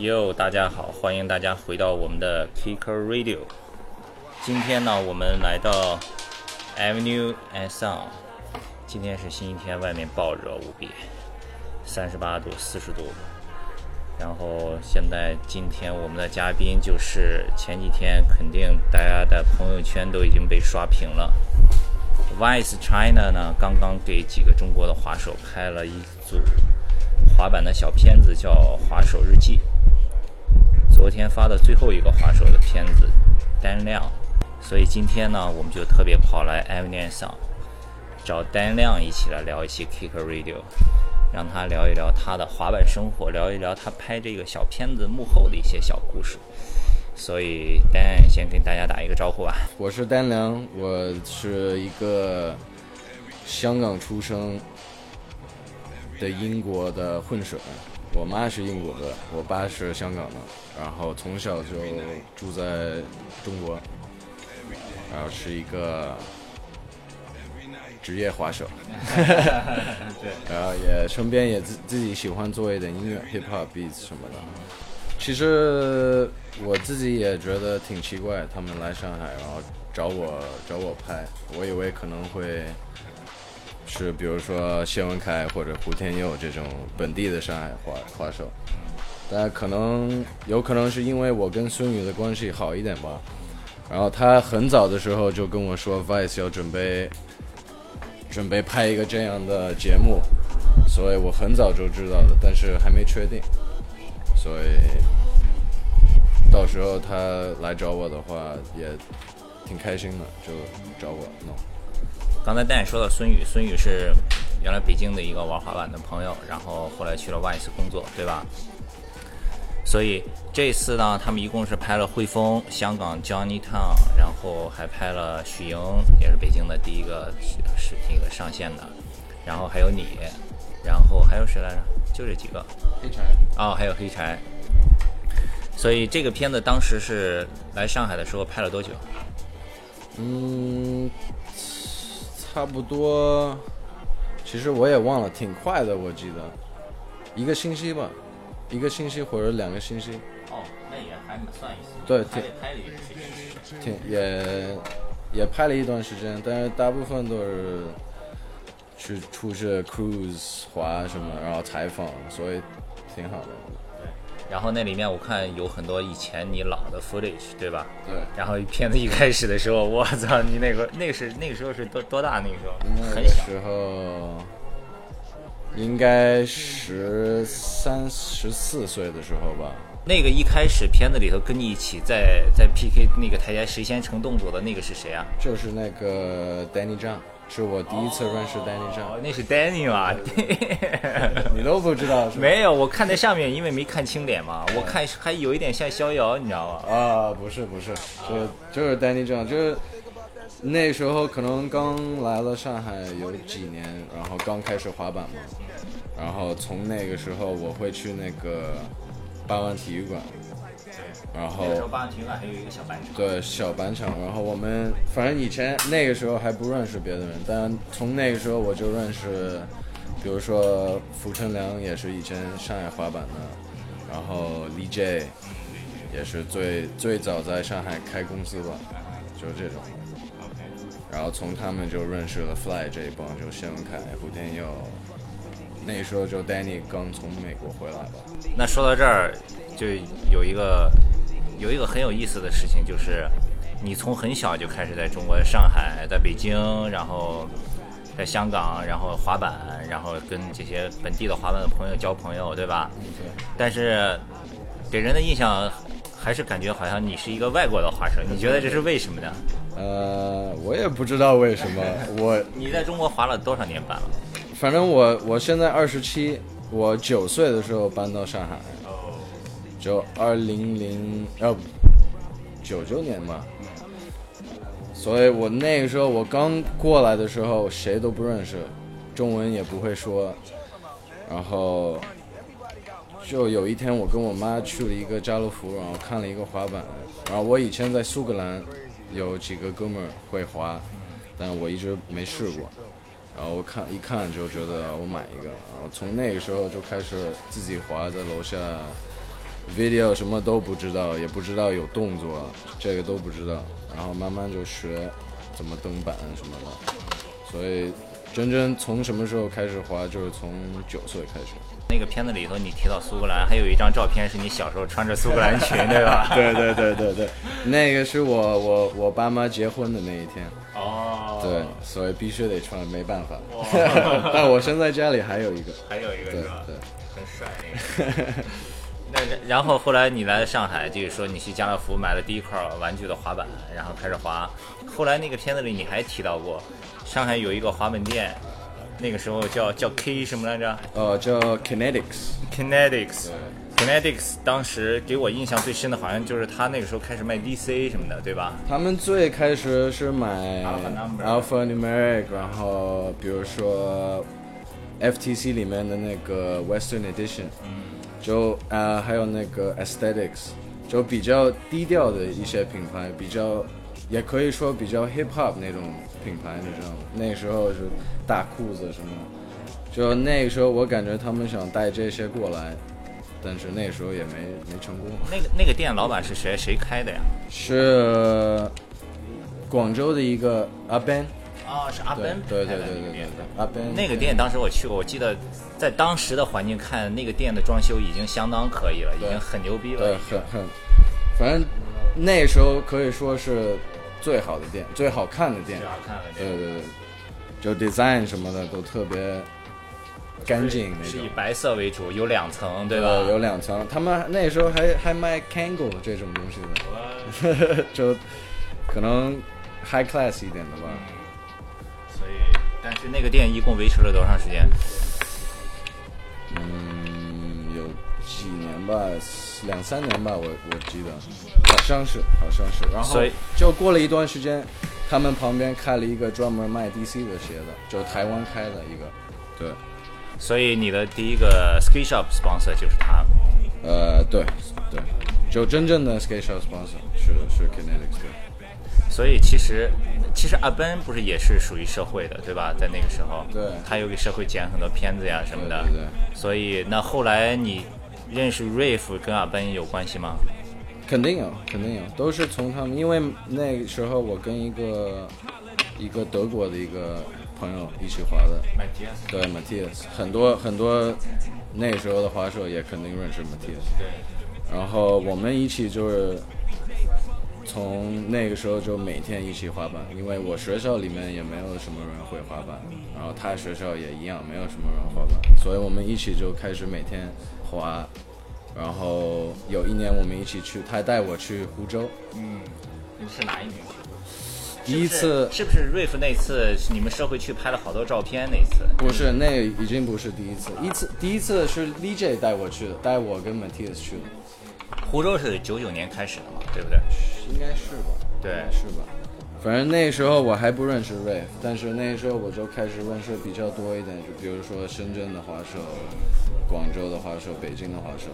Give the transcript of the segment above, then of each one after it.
哟，大家好，欢迎大家回到我们的 Kicker Radio。今天呢，我们来到 Avenue and Sun。今天是星期天，外面暴热无比，三十八度、四十度。然后现在今天我们的嘉宾就是前几天肯定大家的朋友圈都已经被刷屏了。Vice China 呢，刚刚给几个中国的滑手拍了一组滑板的小片子，叫《滑手日记》。昨天发的最后一个滑手的片子，单亮。所以今天呢，我们就特别跑来 Avenue 上，找单亮一起来聊一期 Kicker Radio，让他聊一聊他的滑板生活，聊一聊他拍这个小片子幕后的一些小故事。所以丹先跟大家打一个招呼吧。我是丹良，我是一个香港出生的英国的混血，我妈是英国的，我爸是香港的，然后从小就住在中国，然后是一个职业滑手，然后也身边也自自己喜欢做一点音乐，hip hop beats 什么的。其实我自己也觉得挺奇怪，他们来上海，然后找我找我拍，我以为可能会是比如说谢文凯或者胡天佑这种本地的上海话话手，但可能有可能是因为我跟孙宇的关系好一点吧，然后他很早的时候就跟我说，Vice 要准备准备拍一个这样的节目，所以我很早就知道的，但是还没确定。所以到时候他来找我的话，也挺开心的，就找我弄。刚才蛋说到孙宇，孙宇是原来北京的一个玩滑板的朋友，然后后来去了 Vice 工作，对吧？所以这次呢，他们一共是拍了汇丰、香港 Johnny Town，然后还拍了许莹，也是北京的第一个是那个上线的，然后还有你，然后还有谁来着？就这几个。黑柴哦，还有黑柴。所以这个片子当时是来上海的时候拍了多久？嗯，差不多，其实我也忘了，挺快的，我记得一个星期吧，一个星期或者两个星期。哦，那也还算一次。对，拍了一个时间。挺也也拍了一段时间，但是大部分都是去出去 cruise 滑什么，然后采访，所以挺好的。然后那里面我看有很多以前你老的 footage，对吧？对，然后片子一开始的时候，我操，你那个那个是那个时候是多多大？那个时候那很小。个时候应该十三十四岁的时候吧。那个一开始片子里头跟你一起在在 PK 那个台阶谁先成动作的那个是谁啊？就是那个 Danny Zhang，是我第一次认识 Danny 哦 Zhang，、，那是 Danny 嘛？你都不知道是吧？没有，我看在上面，因为没看清脸嘛，我看还有一点像逍遥，你知道吗？啊，不是不是，就就是 Danny Zhang，就是那时候可能刚来了上海有几年，然后刚开始滑板嘛，然后从那个时候我会去那个八万体育馆，然后那个时候八万体育馆还有一个小板场。对小板场，然后我们反正以前那个时候还不认识别的人，但从那个时候我就认识，比如说傅成良也是以前上海滑板的，然后李 J 也是最最早在上海开公司吧，就是这种。然后从他们就认识了 Fly 这一帮，就谢文凯、胡天佑，那时候就 Danny 刚从美国回来吧。那说到这儿，就有一个有一个很有意思的事情，就是你从很小就开始在中国上海、在北京，然后在香港，然后滑板，然后跟这些本地的滑板的朋友交朋友，对吧？但是给人的印象还是感觉好像你是一个外国的滑手，你觉得这是为什么呢？呃，我也不知道为什么，我你在中国滑了多少年板了？反正我我现在二十七，我九岁的时候搬到上海，就二零零呃九九年吧，所以我那个时候我刚过来的时候谁都不认识，中文也不会说，然后就有一天我跟我妈去了一个家乐福，然后看了一个滑板，然后我以前在苏格兰有几个哥们儿会滑，但我一直没试过。然后我看一看就觉得我买一个，然后从那个时候就开始自己滑，在楼下 video 什么都不知道，也不知道有动作，这个都不知道，然后慢慢就学怎么登板什么的，所以真真从什么时候开始滑，就是从九岁开始。那个片子里头你提到苏格兰，还有一张照片是你小时候穿着苏格兰裙，对吧？对对对对对，那个是我我我爸妈结婚的那一天，哦，对，所以必须得穿，没办法。但我现在家里还有一个，还有一个对是吧？对。很帅那个。那然然后后来你来了上海，就是说你去家乐福买了第一块玩具的滑板，然后开始滑。后来那个片子里你还提到过，上海有一个滑板店，那个时候叫叫 K 什么来着呃，叫 Kinetics，？Kinetics。Kinetics 当时给我印象最深的，好像就是他那个时候开始卖 DC 什么的，对吧？他们最开始是买 Alpha Numeric，然后比如说 FTC 里面的那个 Western Edition，就呃还有那个 Aesthetics，就比较低调的一些品牌，比较也可以说比较 hip hop 那种品牌，你知道吗？那时候是大裤子什么，就那个时候我感觉他们想带这些过来，但是那时候也没没成功。那个那个店老板是谁？谁开的呀？是广州的一个阿 Ben，哦，是阿对 Ben 对对对对。阿 Ben 那个店当时我去过，我记得在当时的环境看，那个店的装修已经相当可以了，已经很牛逼了对。很很，反正那时候可以说是最好的店，最好看的店最。好看了，对对对，就 design 什么的都特别干净那种是以。白色为主，有两层，对吧？呃有两层，他们那时候还还卖 Kangol 这种东西的，就可能 high class 一点的吧。所以，但是那个店一共维持了多长时间？嗯，有几年吧，两三年吧，我我记得，好像是，好像是。然后就过了一段时间，他们旁边开了一个专门卖 DC 的鞋的，就台湾开的一个。对，所以你的第一个 ski shop sponsor 就是他。呃，对对，就真正的 skate shop sponsor 是是 Kinetics 对。所以其实，其实阿奔不是也是属于社会的，对吧？在那个时候，对他又给社会剪很多片子呀什么的。对对对所以，那后来你认识 Rave 跟阿奔有关系吗？肯定有，肯定有，都是从他们，因为那个时候我跟一个一个德国的一个朋友一起滑的，对 Matthias，很多很多那个时候的滑手也肯定认识 Matthias，对。然后我们一起就是从那个时候就每天一起滑板，因为我学校里面也没有什么人会滑板，然后他学校也一样没有什么人滑板，所以我们一起就开始每天滑。然后有一年我们一起去，他带我去湖州，嗯，你是哪一年？第一次是不是瑞夫那次你们社会去拍了好多照片？那次不是，那已经不是第一次，一次第一次是 DJ 带我去的，带我跟 Matthias 去的，湖州是九九年开始的嘛，对不对？应该是吧？对应该是吧？反正那时候我还不认识 rave，但是那时候我就开始认识比较多一点，就比如说深圳的滑手、广州的滑手、北京的滑手。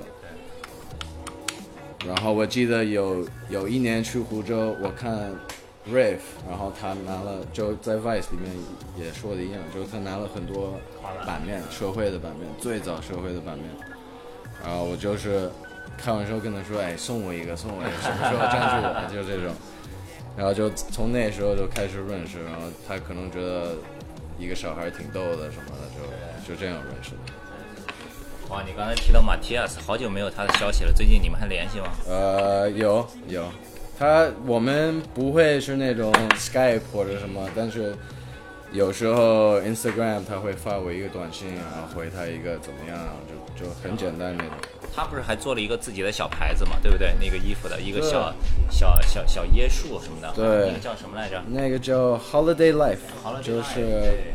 然后我记得有有一年去湖州，我看 Rave，然后他拿了就在 Vice 里面也说的一样，就是他拿了很多版面，社会的版面，最早社会的版面。然后我就是开玩笑跟他说，哎，送我一个，送我一个，什么时候赞助我？就这种。然后就从那时候就开始认识，然后他可能觉得一个小孩挺逗的什么的，就就这样认识的。哇，你刚才提到马蒂亚斯，好久没有他的消息了，最近你们还联系吗？呃，有有，他我们不会是那种 Skype 或者什么，但是有时候 Instagram 他会发我一个短信，然后回他一个怎么样，就就很简单那种。他不是还做了一个自己的小牌子嘛，对不对？那个衣服的一个小小小小椰树什么的，对那个叫什么来着？那个叫 Holiday Life，就是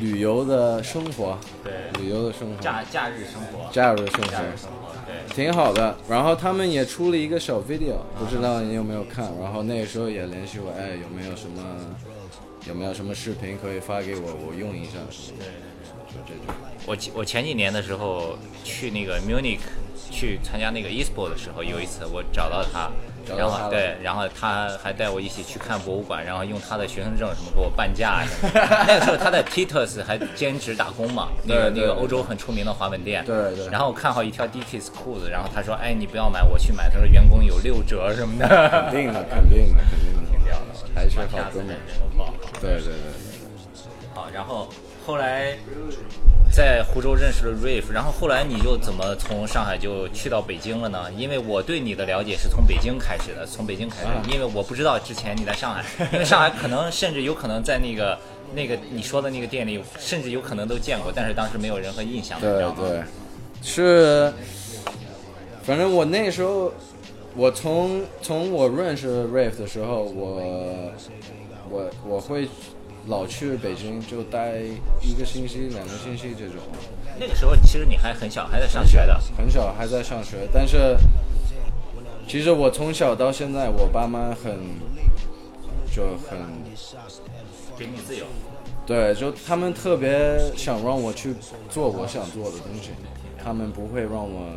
旅游的生活，对旅游的生活，假假日生活，假日生活假日生活，对。挺好的。然后他们也出了一个小 video，不知道你有没有看？然后那个时候也联系我，哎，有没有什么有没有什么视频可以发给我，我用一下什么的，就这种。我前我前几年的时候去那个 Munich 去参加那个 eSport 的时候，有一次我找到他，然后对，然后他还带我一起去看博物馆，然后用他的学生证什么给我半价什么。那个时候他在 Titus 还兼职打工嘛，那个对对那个欧洲很出名的滑板店。对对然后我看好一条 Dickies 裤子，然后他说：“哎，你不要买，我去买。”他说员工有六折什么的。肯定的，肯定的，肯定还是好哥们。对对对对。好，然后后来在湖州认识了 Rave，然后后来你就怎么从上海就去到北京了呢？因为我对你的了解是从北京开始的，从北京开始，啊因为我不知道之前你在上海，因为上海 可能甚至有可能在那个那个你说的那个店里，甚至有可能都见过，但是当时没有任何印象，对？对，是，反正我那时候，我从从我认识 Rave 的时候，我我我会老去北京，就待一个星期、两个星期这种，那个时候其实你还很小，还在上学的，很小还在上学，但是其实我从小到现在，我爸妈很就很给你自由。对，就他们特别想让我去做我想做的东西，他们不会让我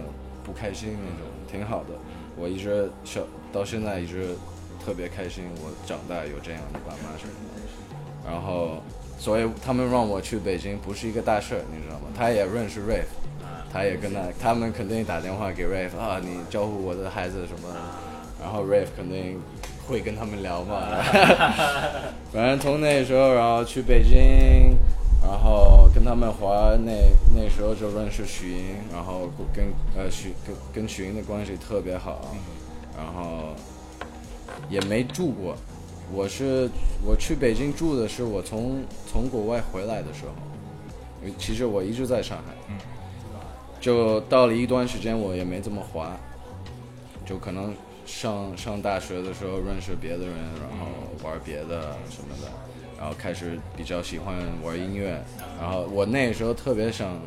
不开心那种，挺好的。我一直小到现在一直特别开心，我长大有这样的爸妈什么的。然后，所以他们让我去北京不是一个大事儿，你知道吗？他也认识 Rave，他也跟他，他们肯定打电话给 Rave 啊，你照顾我的孩子什么的。然后 Rave 肯定会跟他们聊嘛。反正从那时候，然后去北京，然后跟他们滑，那那时候就认识许莹，然后跟呃许跟跟许莹的关系特别好，然后也没住过。我是我去北京住的是我从从国外回来的时候，其实我一直在上海，就到了一段时间我也没怎么滑，就可能上上大学的时候认识别的人，然后玩别的什么的，然后开始比较喜欢玩音乐，然后我那时候特别想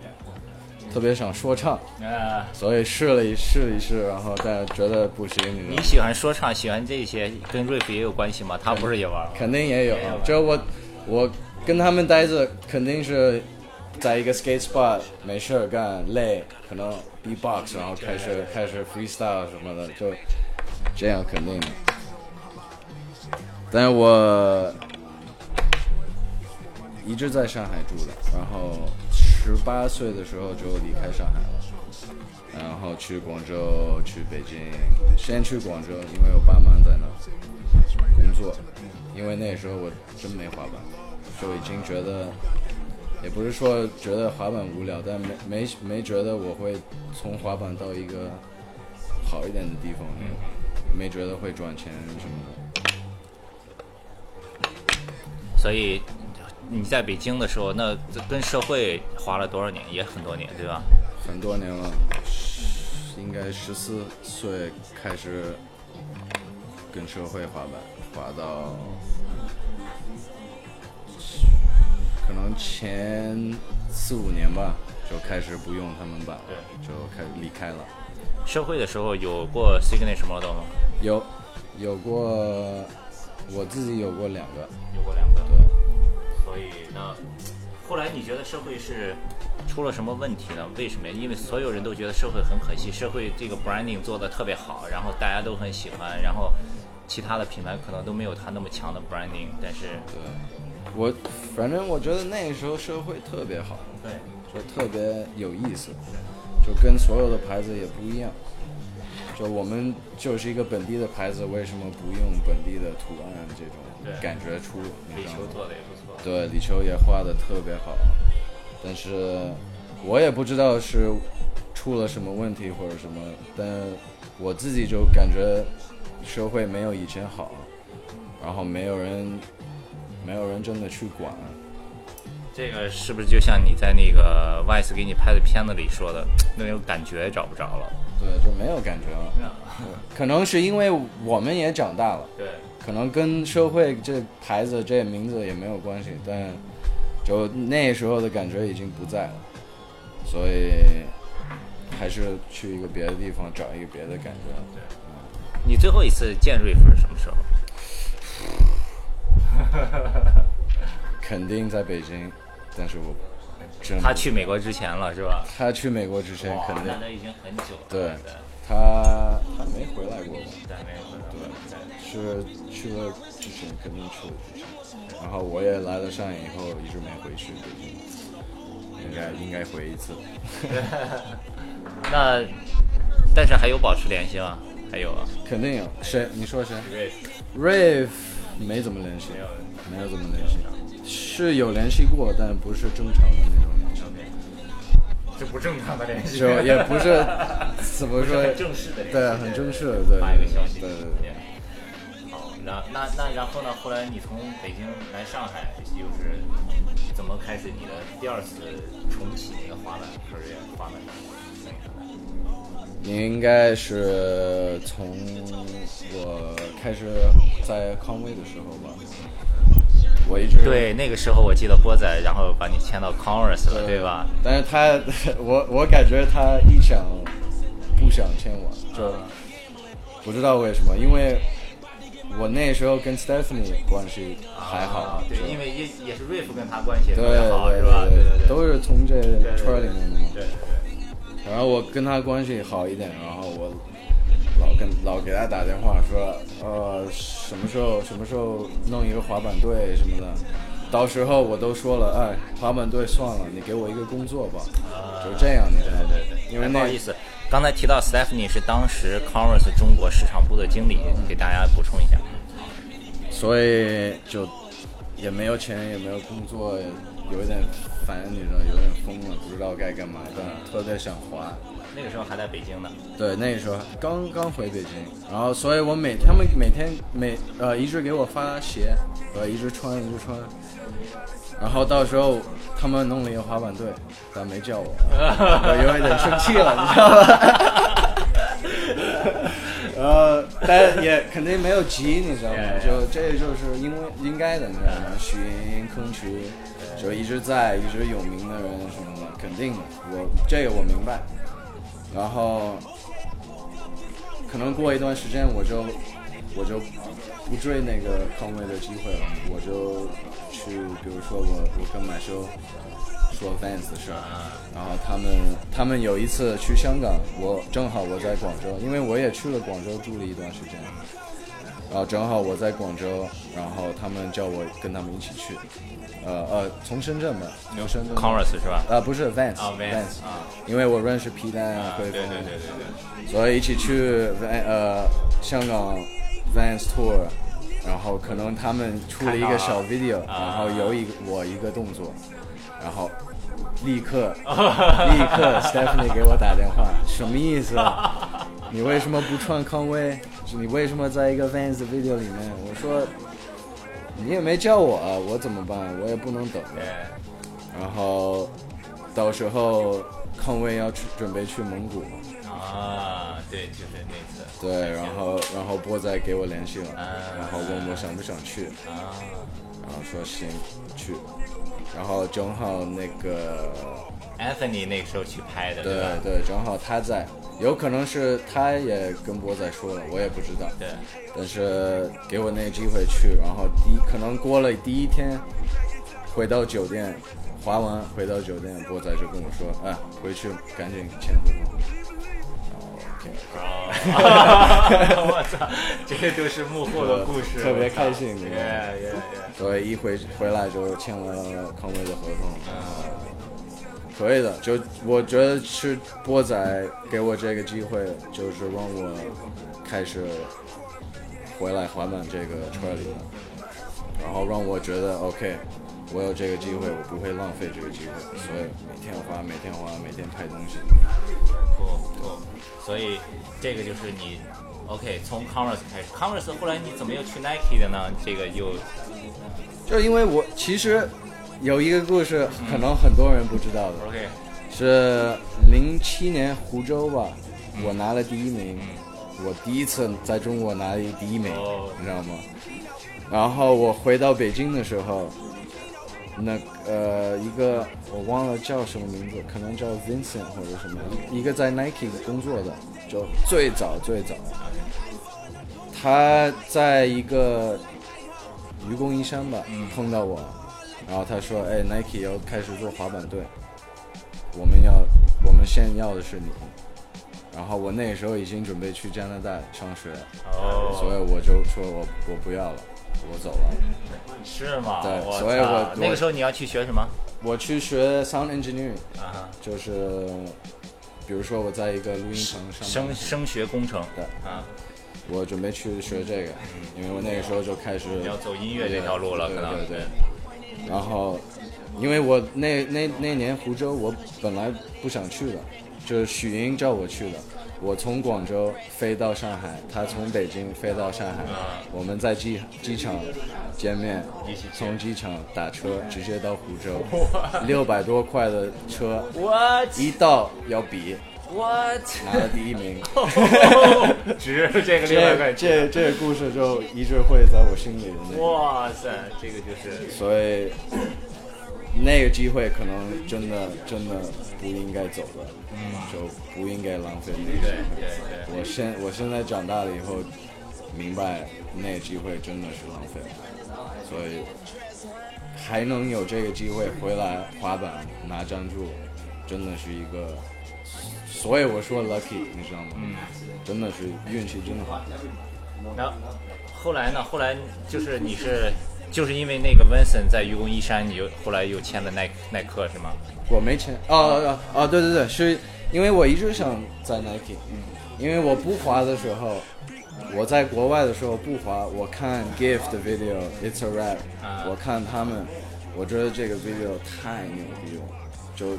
特别想说唱，啊，所以试了一试一试，然后但觉得不行，你喜欢说唱，喜欢这些，跟 Rave 也有关系吗？他不是也玩吗？肯定也有就我我跟他们待着，肯定是在一个 skate spot 没事儿干，累，可能 b-box，然后开始开始 freestyle 什么的，就这样肯定的。但是我一直在上海住的，然后十八岁的时候就离开上海了，然后去广州，去北京，先去广州，因为我爸妈在那儿工作，因为那时候我真没滑板，就已经觉得，也不是说觉得滑板无聊，但没没没觉得我会从滑板到一个好一点的地方，没觉得会赚钱什么的。所以你在北京的时候，那跟社会滑了多少年？也很多年，对吧？很多年了，应该十四岁开始跟社会滑板，滑到可能前四五年吧，就开始不用他们板了，就开始离开了。社会的时候有过 Signature Model 吗？有有过，我自己有过两个，有过两个。对。所以呢，后来你觉得社会是出了什么问题呢？为什么？因为所有人都觉得社会很可惜，社会这个 branding 做的特别好，然后大家都很喜欢，然后其他的品牌可能都没有它那么强的 branding，但是对，我反正我觉得那时候社会特别好，对，就特别有意思，就跟所有的牌子也不一样。就我们就是一个本地的牌子，为什么不用本地的图案这种对感觉出？你李球？做的。对，李秋也画的特别好，但是我也不知道是出了什么问题或者什么，但我自己就感觉社会没有以前好，然后没有人没有人真的去管。这个是不是就像你在那个 Vice 给你拍的片子里说的那种感觉找不着了？对，就没有感觉了。可能是因为我们也长大了，对，可能跟社会这牌子这名字也没有关系，但就那时候的感觉已经不在了，所以还是去一个别的地方找一个别的感觉。你最后一次见瑞夫是什么时候？肯定在北京，但是我真他去美国之前了是吧？他去美国之前哇肯定那那已经很久了。对他还没回来过吧？是去了之前肯定去了之前，然后我也来了上海以后一直没回去北京，应该应该回一次。那但是还有保持联系吗？还有啊肯定有谁？你说谁，Rave？Rave 没怎么联系，没有怎么联系，是有联系过，但不是正常的那种联系，这不正常的联系就也不是 怎么说不是很正式的对，很正式的，对发一个消息，对对对。好，然那那然后呢？后来你从北京来上海，又是怎么开始你的第二次重启你的滑板 career 滑板生涯的？应该是从我开始在康威的时候吧，我一直对，那个时候我记得波仔，然后把你签到 Converse 了，对吧？？但是他，我我感觉他一想不想签我，就不知道为什么，因为我那时候跟 Stephanie 关系还好，啊对，因为也也是瑞夫跟他关系也对特别好，对是吧？对对对，都是从这圈里面的嘛。对对然后我跟他关系好一点，然后我老跟老给他打电话说，呃，什么时候什么时候弄一个滑板队什么的，到时候我都说了，哎，滑板队算了，你给我一个工作吧，就这样，你知道吗？对对，因为那意思，刚才提到 Stephanie 是当时 Converse 中国市场部的经理，给大家补充一下。所以就也没有钱，也没有工作，有一点烦，你知道，有点疯了，不知道该干嘛，但特别想滑。那个时候还在北京呢，对，那个时候刚刚回北京，然后所以我每他们每天每呃一直给我发鞋，我一直穿一直穿，然后到时候他们弄了一个滑板队，但没叫我，我 有一点生气了，你知道吧？呃，但也肯定没有急，你知道吗？就这就是因为应该的，你知道吗？许莹、坑渠，就一直在，一直有名的人什么的，肯定的，我这个我明白。然后可能过一段时间我就我就不追那个康威的机会了，我就去，比如说我我跟马修说 Vans 的事儿，然后他们他们有一次去香港，我正好我在广州，因为我也去了广州住了一段时间。然后正好我在广州，然后他们叫我跟他们一起去，呃呃，从深圳吧，从深圳 Converse 是吧？啊，不是 Vans，啊 Vans，啊因为我认识皮蛋啊、对对对对对。所以一起去 Van 呃香港 Vans Tour，然后可能他们出了一个小 video，啊然后有一个我一个动作，然后立刻 立刻 Stephanie 给我打电话，什么意思啊？你为什么不穿康威？你为什么在一个 Vans 的 video 里面？我说你也没叫我啊，我怎么办？我也不能等。对然后到时候康威要去准备去蒙古，啊，对，就是那次对，然后然后波仔给我联系了，啊然后问我想不想去，啊，然后说行去，然后正好那个 Anthony 那个时候去拍的，对吧？对，正好他在，有可能是他也跟波仔说了，我也不知道，对但是给我那个机会去，然后第一可能过了第一天回到酒店。滑完回到酒店，波仔就跟我说：“哎，回去赶紧签合同。”然后 OK，哦，我操，这个都是幕后的故事，特别开心耶耶耶！所以一回回来就签了康威的合同，然后可以的。就我觉得是波仔给我这个机会，就是让我开始回来滑板这个圈里的，然后让我觉得 OK，我有这个机会，我不会浪费这个机会，所以每天花，每天花，每天拍东西。酷酷，所以这个就是你 OK 从 Converse 开始，Converse 后来你怎么又去 Nike 的呢？这个又就因为我其实有一个故事，可能很多人不知道的。OK 是零七年湖州吧，我拿了第一名，我第一次在中国拿了第一名，哦你知道吗？然后我回到北京的时候，那呃一个我忘了叫什么名字，可能叫 Vincent 或者什么，一一个在 Nike 工作的，就最早最早，他在一个愚公移山吧碰到我，然后他说：“哎，Nike 要开始做滑板队。”我们要，我们先要的是你。然后我那个时候已经准备去加拿大上学，哦，所以我就说我我不要了，我走了。是吗？对我所以我那个时候你要去学什么？我去学 sound engineering，啊，就是比如说我在一个录音棚上班，声声学工程。对啊，我准备去学这个，因为我那个时候就开始你要走音乐这条路了，对可能对对。然后，因为我那那那年湖州我本来不想去的，就是许英叫我去的。我从广州飞到上海，他从北京飞到上海，我们在机机场见面从机场打车直接到湖州，六百多块的车，What 一到要比，What？拿了第一名。值这个六百这块这这个故事就一直会在我心里的那个。哇塞，这个就是所以那个机会可能真的真的不应该走的，嗯，就不应该浪费那个机会。我现我现在长大了以后，明白那个机会真的是浪费了，所以还能有这个机会回来滑板拿赞助，真的是一个，所以我说 lucky，你知道吗？嗯，真的是运气真的好。那后来呢？后来就是你是就是因为那个 Vincent 在愚公移山，你就后来又签了耐耐克是吗？我没签。哦哦哦，对对对，是因为我一直想在 Nike，因为我不滑的时候，我在国外的时候不滑，我看 Gift 的 video，It's a Rap，、啊我看他们，我觉得这个 video 太牛逼了，就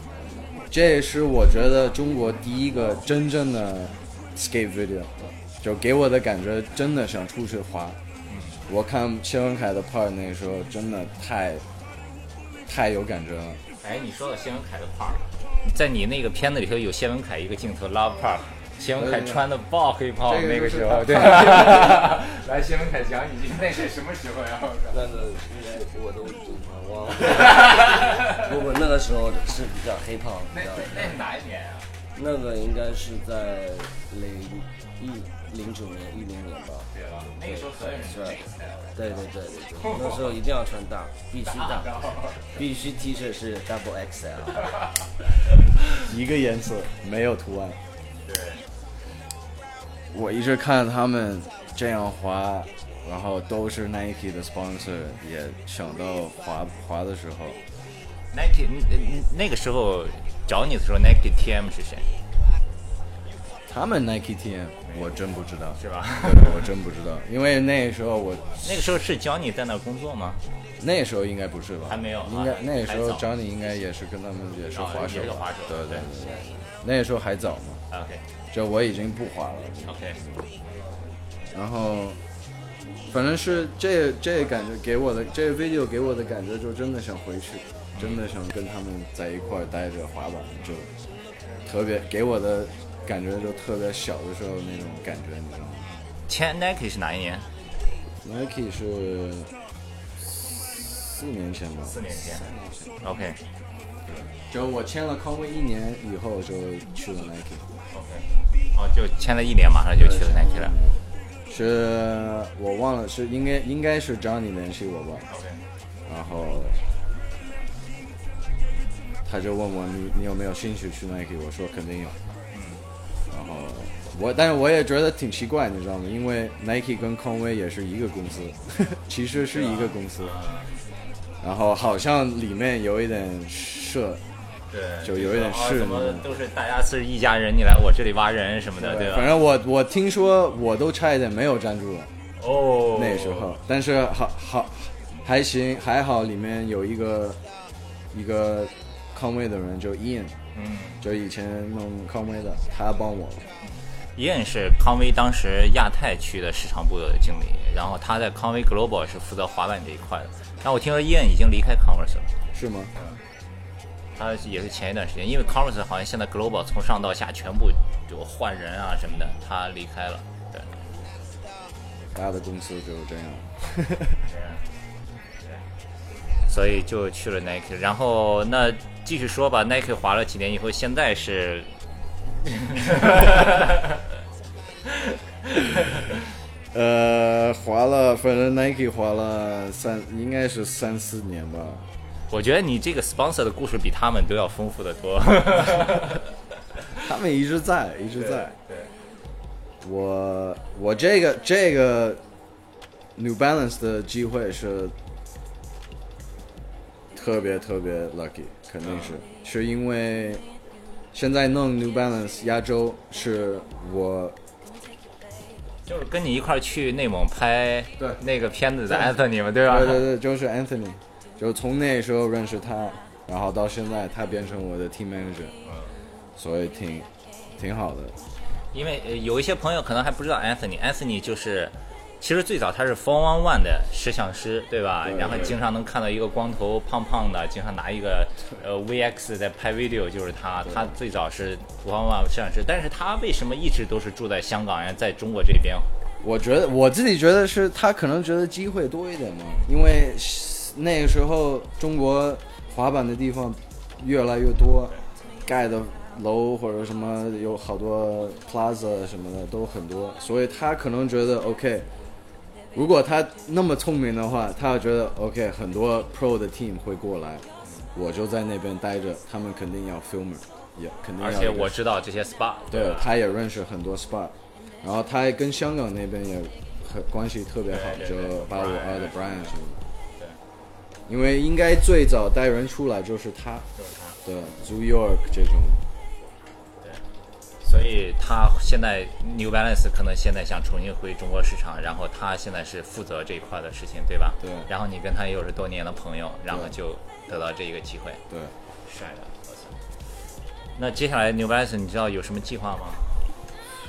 这也是我觉得中国第一个真正的 skate video，就给我的感觉真的想出去滑。我看谢文凯的 part 那个时候真的太太有感觉了。哎，你说到谢文凯的 part，在你那个片子里头有谢文凯一个镜头 Love part，谢文凯穿的爆黑袍那个时候，对。来，谢文凯讲几句，那是什么时候呀？那个应该我都经常忘了。不过那个时候是比较黑胖，比那较那是哪一年啊？那个应该是在零一零九年一零年吧。对吧，那个时候所有人是这个 style。对对对对对，那时候一定要穿大，必须大，必须 T 恤是 double XL。一个颜色，没有图案。对，我一直看他们这样滑，然后都是 Nike 的 sponsor，也想到滑滑的时候，Nike 嗯那个时候找你的时候，Nike TM 是谁？他们 Nike TM 我真不知道，是吧？对，我真不知道，因为那时候我 那个时候是教你在那工作吗？那时候应该不是吧？还没有应该啊那时候还早 Johnny 应该也是跟他们也是啊滑手对对对对对，那时候还早嘛，OK 就我已经不滑了。OK，然后，反正是这这感觉给我的这个 video 给我的感觉就真的想回去，真的想跟他们在一块儿待着滑板，就特别给我的感觉就特别小的时候那种感觉，你知道吗签 Nike 是哪一年？？Nike 是四年前吧，四年前。OK 就我签了康威一年以后就去了 Nike，OK，哦，就签了一年，马上就去了 Nike 了。是我忘了是应该应该是 Johnny 联系我吧，OK，然后他就问我你你有没有兴趣去 Nike？我说肯定有。然后我但是我也觉得挺奇怪，你知道吗？因为 Nike 跟匡威也是一个公司，其实是一个公司。然后好像里面有一点涉，对，就有一点哦是什么都是大家是一家人，你来我这里挖人什么的，对吧？反正我我听说我都差一点没有站住了。哦，那时候，但是好好还行，还好里面有一个一个康威的人，就 Ian，嗯，就以前弄康威的，他帮我。伊恩是康威当时亚太区的市场部的经理，然后他在康威 Global 是负责滑板这一块的。但我听说伊恩已经离开 Converse 了，是吗？嗯他也是前一段时间，因为 Converse 好像现在 Global 从上到下全部就换人啊什么的，他离开了。对，大的公司就是这样。对所以就去了 Nike。然后那继续说吧，Nike 滑了几年以后，现在是 呃，滑了，反正 Nike 滑了三，应该是三四年吧。我觉得你这个 sponsor 的故事比他们都要丰富的多。他们一直在，一直在。对，我我这个这个 New Balance 的机会是特别特别 lucky，肯定是，是因为现在弄 New Balance 亚洲是我就是跟你一块儿去内蒙拍对那个片子的 Anthony 嘛，对吧？对对对，就是 Anthony，就从那时候认识他，然后到现在他变成我的 team manager，所以挺挺好的。因为呃有一些朋友可能还不知道 Anthony，Anthony 就是其实最早他是 Four One One 的摄像师，对吧？对然后经常能看到一个光头胖胖的，经常拿一个呃 VX 在拍 video，就是他。他最早是 Four One One 摄像师，但是他为什么一直都是住在香港，然后在中国这边？我觉得我自己觉得是他可能觉得机会多一点嘛，因为那个时候中国滑板的地方越来越多，盖的楼或者什么有好多 plaza 什么的都很多，所以他可能觉得 OK。如果他那么聪明的话，他要觉得 OK，很多 pro 的 team 会过来，我就在那边待着，他们肯定要 filmer，也肯定要而。且我知道这些 SPA，对吧，他也认识很多 SPA，然后他还跟香港那边也很关系特别好，就八五二的 Brian Brian 什么的。对因为应该最早带人出来就是他，就是他。对 Zoo York 这种，所以他现在 New Balance 可能现在想重新回中国市场，然后他现在是负责这一块的事情，对吧？对然后你跟他又是多年的朋友，然后就得到这一个机会，对，帅的，我操！那接下来 New Balance 你知道有什么计划吗？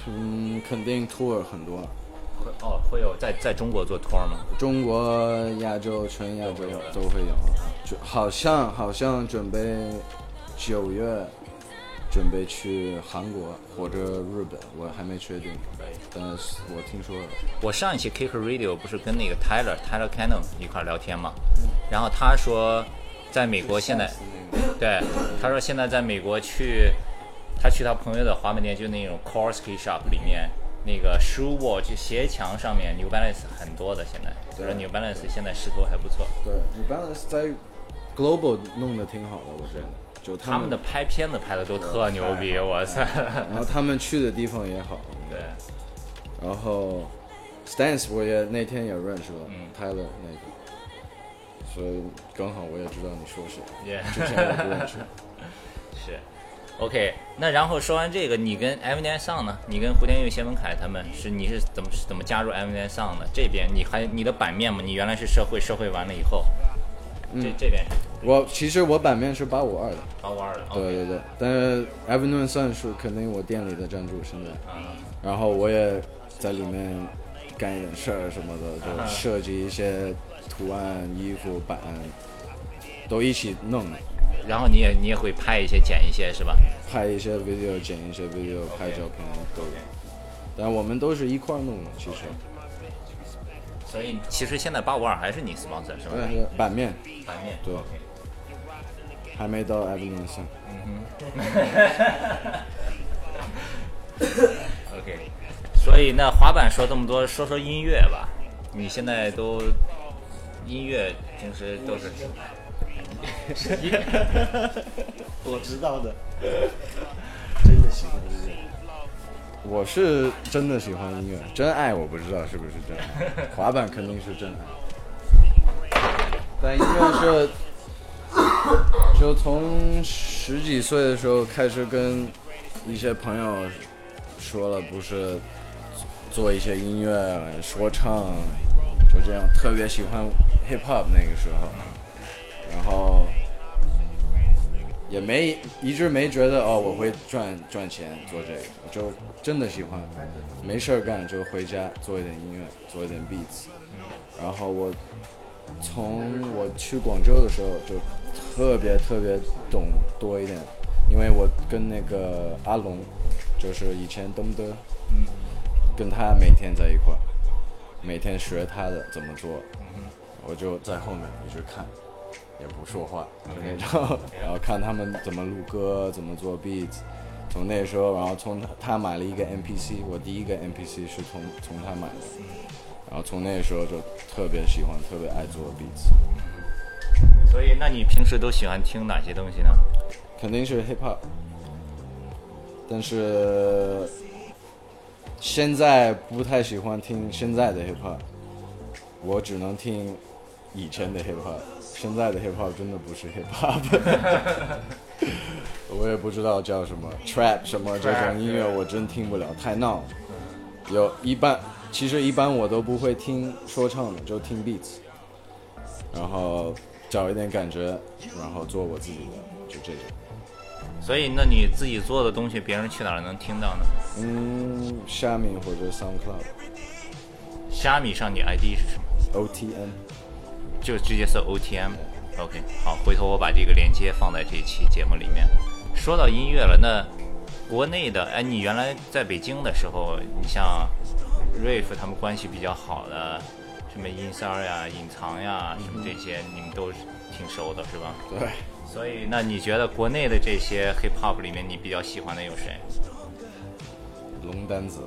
嗯，肯定 tour 很多，会哦，会有在在中国做 tour 吗？中国、亚洲、全亚洲都会有，就好像好像准备九月准备去韩国或者日本，我还没确定，但是我听说。了。我上一期 Kick Radio 不是跟那个 Tyler Tyler Cannon 一块聊天嘛，然后他说，在美国现在，对，他说现在在美国去，他去他朋友的滑板店，就那种 Core Ski Shop 里面，那个 shoe wall 就鞋墙上面 New Balance 很多的，现在，就说 New Balance 现在势头还不错，对，New Balance 在 Global 弄得挺好的，我觉得。就他们的拍片子拍的都特牛逼，我操！然后他们去的地方也好。对，然后 Stance 我也那天也认识了、嗯 Tyler 那个，所以刚好我也知道你说谁之前我不认识。是，OK。那然后说完这个，你跟 M N Song 呢？你跟胡天佑、谢文凯他们是你是怎么是怎么加入 M N Song 的？这边你还你的版面嘛？你原来是社会，社会完了以后，这这边。是我其实我版面是八五二的，八五二的，对对对，但是 Avenue Sun 是肯定我店里的赞助现在，嗯，然后我也在里面干一点事儿什么的，就设计一些图案、衣服、版，都一起弄。然后你也你也会拍一些、剪一些是吧？拍一些 video，剪一些 video，拍照片都有。但我们都是一块儿弄的，其实。所以其实现在八五二还是你 sponsor 是吧？对，版面版面对还没到 Avenue 上。OK，所以那滑板说这么多，说说音乐吧。你现在都音乐平时都是 我知道的。我是真的喜欢音乐，真爱我不知道是不是真爱，滑板肯定是真爱。但音乐是，就从十几岁的时候开始跟一些朋友说了，不是做一些音乐说唱，就这样，特别喜欢 hip hop 那个时候，然后也没一直没觉得哦我会赚赚钱做这个，就真的喜欢，没事儿干就回家做一点音乐，做一点 beats，然后我从我去广州的时候就特别特别懂多一点，因为我跟那个阿龙，就是以前东德，跟他每天在一块儿，每天学他的怎么做，我就在后面一直看，也不说话，那种然后看他们怎么录歌，怎么做 beats。从那时候，然后从他他买了一个 MPC，我第一个 MPC 是从从他买的，然后从那时候就特别喜欢，特别爱做 beats，所以，那你平时都喜欢听哪些东西呢？肯定是 hip hop，但是现在不太喜欢听现在的 hip hop，我只能听以前的 hip hop。现在的 hip hop 真的不是 hip hop，我也不知道叫什么 trap 什么这种音乐，我真听不了，太闹。有一般，其实一般我都不会听说唱的，就听 beats，然后找一点感觉，然后做我自己的，就这种。所以，那你自己做的东西，别人去哪儿能听到呢？嗯，虾米或者 SoundCloud。虾米上你 ID 是什么？OTM。就直接搜 OTM。OK，好，回头我把这个链接放在这期节目里面。说到音乐了，那国内的，哎，你原来在北京的时候，你像 Riff 他们关系比较好的，什么音三儿呀、隐藏呀，什么这些，你们都挺熟的，是吧？对。所以，那你觉得国内的这些 Hip Hop 里面，你比较喜欢的有谁？龙丹子。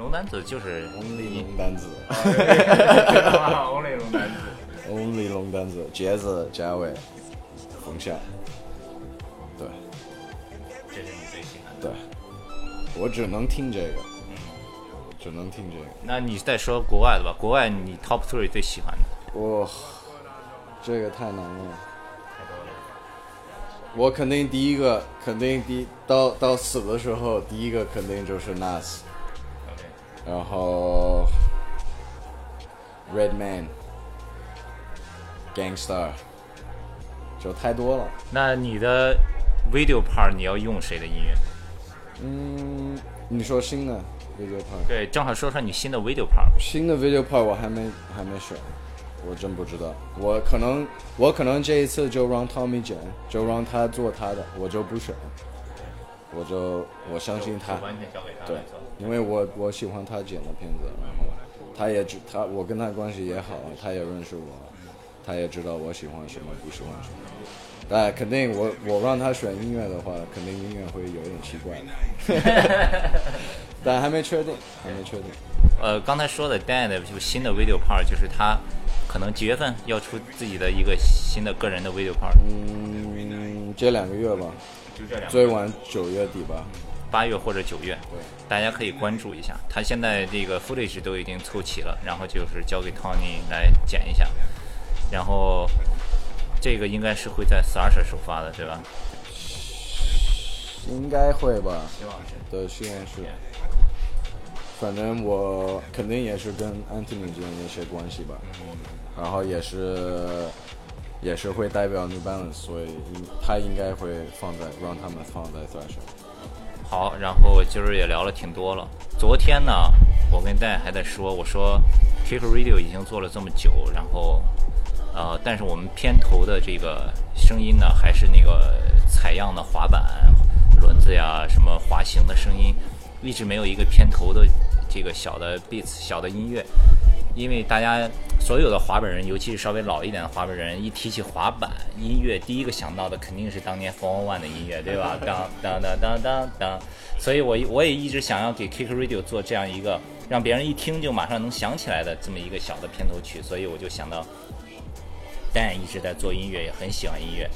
龙丹子就是 Only 龙丹子。Only 龙丹子。Only 龙丹子，杰子、嘉伟、冯夏。对。这是你最喜欢的。对。我只能听这个。嗯。只能听这个。那你再说国外的吧，国外你 Top Three 最喜欢的？哇。这个太难了，我肯定第一个，肯定第到到死的时候，第一个肯定就是 Nas，然后 Redman，Gangstar，就太多了。那你的 video part 你要用谁的音乐？嗯，你说新的 video part？对，正好说说你新的 video part。新的 video part 我还没还没选。我真不知道，我可能我可能这一次就让 Tommy 剪，就让他做他的，我就不选，我就我相信他，对，因为我我喜欢他剪的片子，然后他也知他我跟他关系也好，他也认识我，他也知道我喜欢什么不喜欢什么，但肯定我我让他选音乐的话，肯定音乐会有点奇怪，但还没确定，还没确定。呃，刚才说的 Dan 的就新的 video part 就是他。可能几月份要出自己的一个新的个人的 video part？嗯，这两个月吧，就这两，最晚九月底吧，八月或者九月。对，大家可以关注一下。他现在这个 footage 都已经凑齐了，然后就是交给 Tony 来剪一下。然后这个应该是会在 s a s h 首发的，对吧？应该会吧。希望是。对，希望是。反正我肯定也是跟 Anthony 之间一些关系吧，然后也是也是会代表 New Balance，所以他应该会放在让他们放在 Thrash。好，然后今儿也聊了挺多了。昨天呢，我跟戴还在说，我说 Kick Radio 已经做了这么久，然后呃，但是我们片头的这个声音呢，还是那个采样的滑板轮子呀，什么滑行的声音，一直没有一个片头的。这个小的 beats 小的音乐，因为大家所有的滑板人，尤其是稍微老一点的滑板人，一提起滑板音乐，第一个想到的肯定是当年 Four One 的音乐，对吧？当当当当当当。所以我我也一直想要给 Kick Radio 做这样一个让别人一听就马上能想起来的这么一个小的片头曲，所以我就想到，Dan 一直在做音乐，也很喜欢音乐，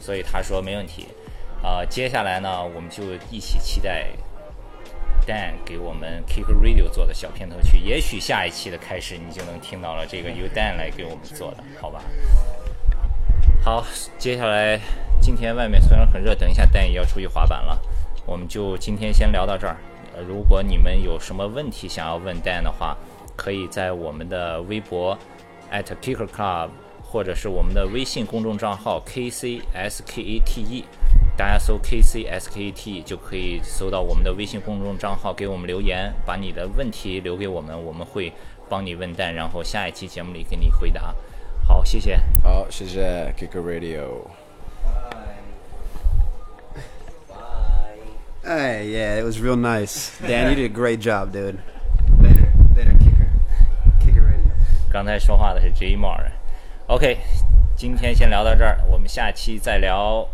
所以他说没问题。啊，接下来呢，我们就一起期待。Dan 给我们 Kick Radio 做的小片头曲，也许下一期的开始你就能听到了。这个由 Dan 来给我们做的，好吧？好，接下来今天外面虽然很热，等一下 Dan 也要出去滑板了，我们就今天先聊到这儿。呃，如果你们有什么问题想要问 Dan 的话，可以在我们的微博 @KickerClub，或者是我们的微信公众账号 KCSKATE。大家搜 K C S K T 就可以搜到我们的微信公众账号，给我们留言，把你的问题留给我们，我们会帮你问蛋，然后下一期节目里给你回答。好，谢谢。好，谢谢 Kicker Radio。Bye. Bye. Hey, yeah, it was real nice. Dan, you did a great job, dude. Later, later, Kicker. Kicker Radio. 刚才说话的是 J Mar。OK。今天先聊到这儿，我们下期再聊。